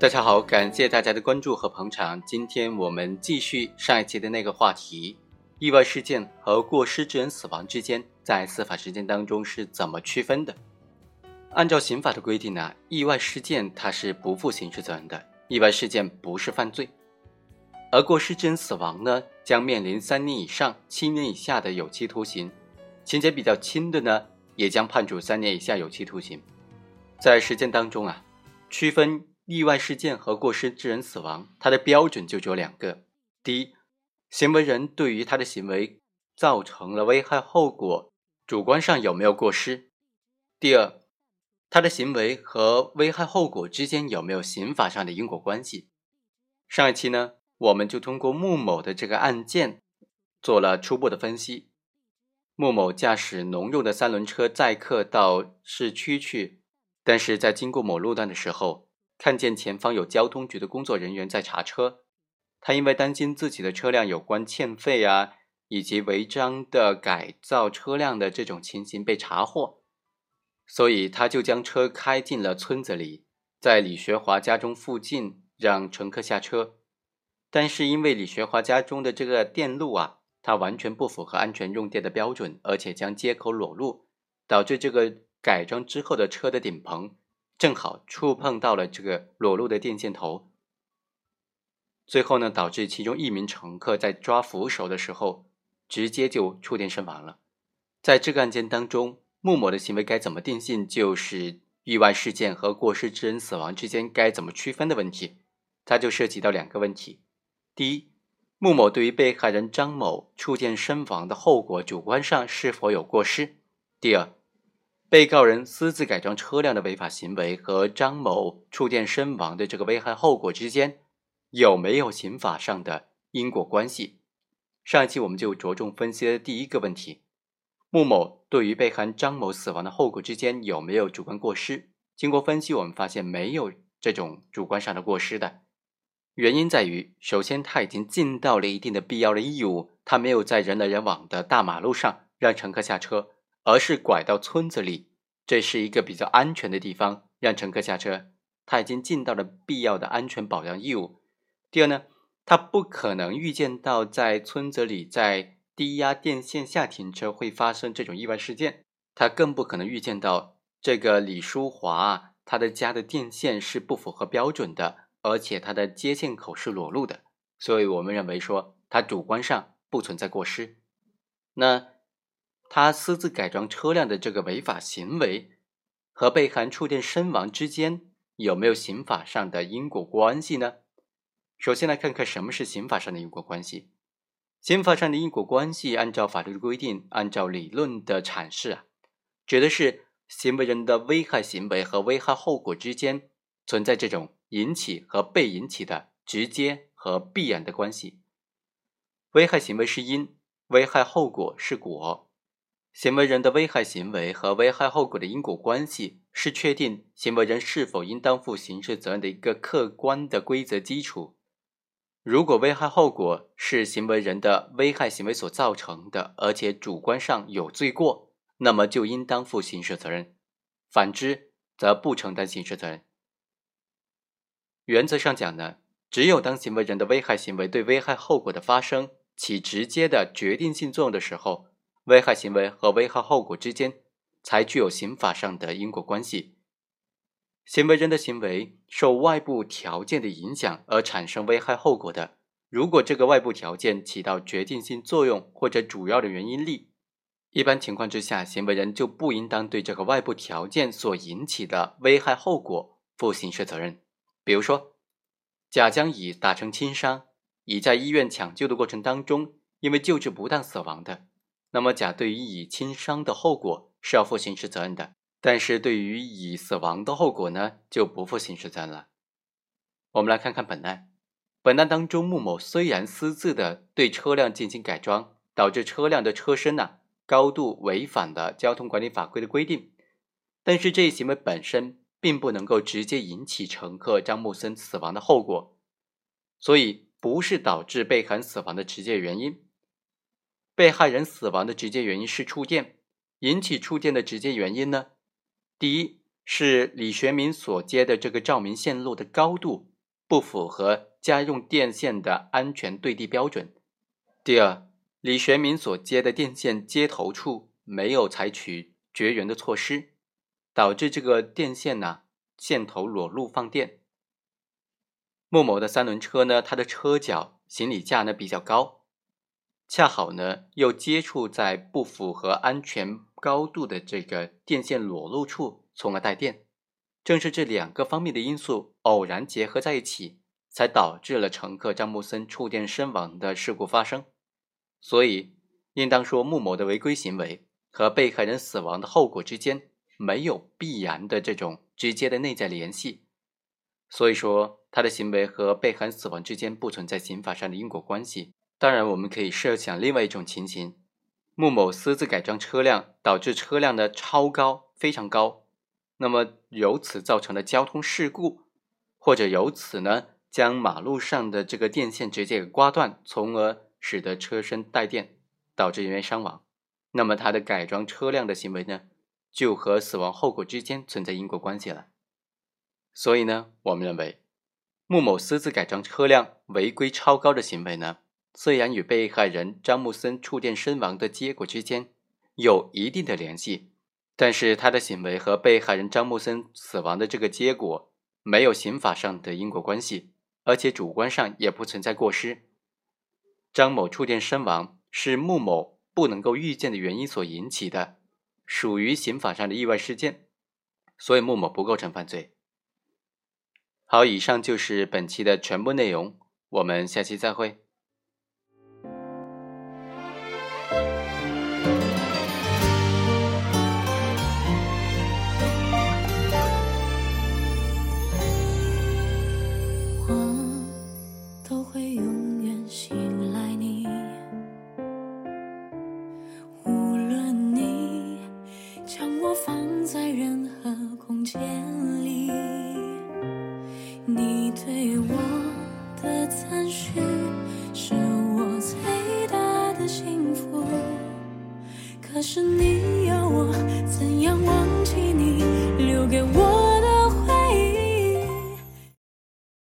大家好，感谢大家的关注和捧场。今天我们继续上一期的那个话题：意外事件和过失致人死亡之间，在司法实践当中是怎么区分的？按照刑法的规定呢，意外事件它是不负刑事责任的，意外事件不是犯罪；而过失致人死亡呢，将面临三年以上七年以下的有期徒刑，情节比较轻的呢，也将判处三年以下有期徒刑。在实践当中啊，区分。意外事件和过失致人死亡，它的标准就只有两个：第一，行为人对于他的行为造成了危害后果，主观上有没有过失；第二，他的行为和危害后果之间有没有刑法上的因果关系。上一期呢，我们就通过穆某的这个案件做了初步的分析。穆某驾驶农用的三轮车载客到市区去，但是在经过某路段的时候。看见前方有交通局的工作人员在查车，他因为担心自己的车辆有关欠费啊，以及违章的改造车辆的这种情形被查获，所以他就将车开进了村子里，在李学华家中附近让乘客下车。但是因为李学华家中的这个电路啊，它完全不符合安全用电的标准，而且将接口裸露，导致这个改装之后的车的顶棚。正好触碰到了这个裸露的电线头，最后呢，导致其中一名乘客在抓扶手的时候，直接就触电身亡了。在这个案件当中，穆某的行为该怎么定性，就是意外事件和过失致人死亡之间该怎么区分的问题。它就涉及到两个问题：第一，穆某对于被害人张某触电身亡的后果，主观上是否有过失；第二。被告人私自改装车辆的违法行为和张某触电身亡的这个危害后果之间有没有刑法上的因果关系？上一期我们就着重分析了第一个问题：穆某对于被害人张某死亡的后果之间有没有主观过失？经过分析，我们发现没有这种主观上的过失的。原因在于，首先他已经尽到了一定的必要的义务，他没有在人来人往的大马路上让乘客下车。而是拐到村子里，这是一个比较安全的地方，让乘客下车。他已经尽到了必要的安全保障义务。第二呢，他不可能预见到在村子里在低压电线下停车会发生这种意外事件，他更不可能预见到这个李淑华他的家的电线是不符合标准的，而且他的接线口是裸露的。所以我们认为说他主观上不存在过失。那。他私自改装车辆的这个违法行为，和被害触电身亡之间有没有刑法上的因果关系呢？首先来看看什么是刑法上的因果关系。刑法上的因果关系，按照法律的规定，按照理论的阐释啊，指的是行为人的危害行为和危害后果之间存在这种引起和被引起的直接和必然的关系。危害行为是因，危害后果是果。行为人的危害行为和危害后果的因果关系，是确定行为人是否应当负刑事责任的一个客观的规则基础。如果危害后果是行为人的危害行为所造成的，而且主观上有罪过，那么就应当负刑事责任；反之，则不承担刑事责任。原则上讲呢，只有当行为人的危害行为对危害后果的发生起直接的决定性作用的时候，危害行为和危害后果之间才具有刑法上的因果关系。行为人的行为受外部条件的影响而产生危害后果的，如果这个外部条件起到决定性作用或者主要的原因力，一般情况之下，行为人就不应当对这个外部条件所引起的危害后果负刑事责任。比如说，甲将乙打成轻伤，乙在医院抢救的过程当中，因为救治不当死亡的。那么，甲对于乙轻伤的后果是要负刑事责任的，但是对于乙死亡的后果呢，就不负刑事责任了。我们来看看本案，本案当中，穆某虽然私自的对车辆进行改装，导致车辆的车身呢高度违反了交通管理法规的规定，但是这一行为本身并不能够直接引起乘客张木森死亡的后果，所以不是导致被害人死亡的直接原因。被害人死亡的直接原因是触电，引起触电的直接原因呢？第一是李学明所接的这个照明线路的高度不符合家用电线的安全对地标准。第二，李学明所接的电线接头处没有采取绝缘的措施，导致这个电线呢线头裸露放电。穆某的三轮车呢，它的车脚行李架呢比较高。恰好呢，又接触在不符合安全高度的这个电线裸露处，从而带电。正是这两个方面的因素偶然结合在一起，才导致了乘客张木森触电身亡的事故发生。所以，应当说穆某的违规行为和被害人死亡的后果之间没有必然的这种直接的内在联系。所以说，他的行为和被害人死亡之间不存在刑法上的因果关系。当然，我们可以设想另外一种情形：穆某私自改装车辆，导致车辆的超高非常高，那么由此造成的交通事故，或者由此呢将马路上的这个电线直接给刮断，从而使得车身带电，导致人员伤亡。那么他的改装车辆的行为呢，就和死亡后果之间存在因果关系了。所以呢，我们认为穆某私自改装车辆违规超高的行为呢。虽然与被害人张木森触电身亡的结果之间有一定的联系，但是他的行为和被害人张木森死亡的这个结果没有刑法上的因果关系，而且主观上也不存在过失。张某触电身亡是穆某不能够预见的原因所引起的，属于刑法上的意外事件，所以穆某不构成犯罪。好，以上就是本期的全部内容，我们下期再会。都会永远心赞许是我最大的幸福。可是你要我怎样忘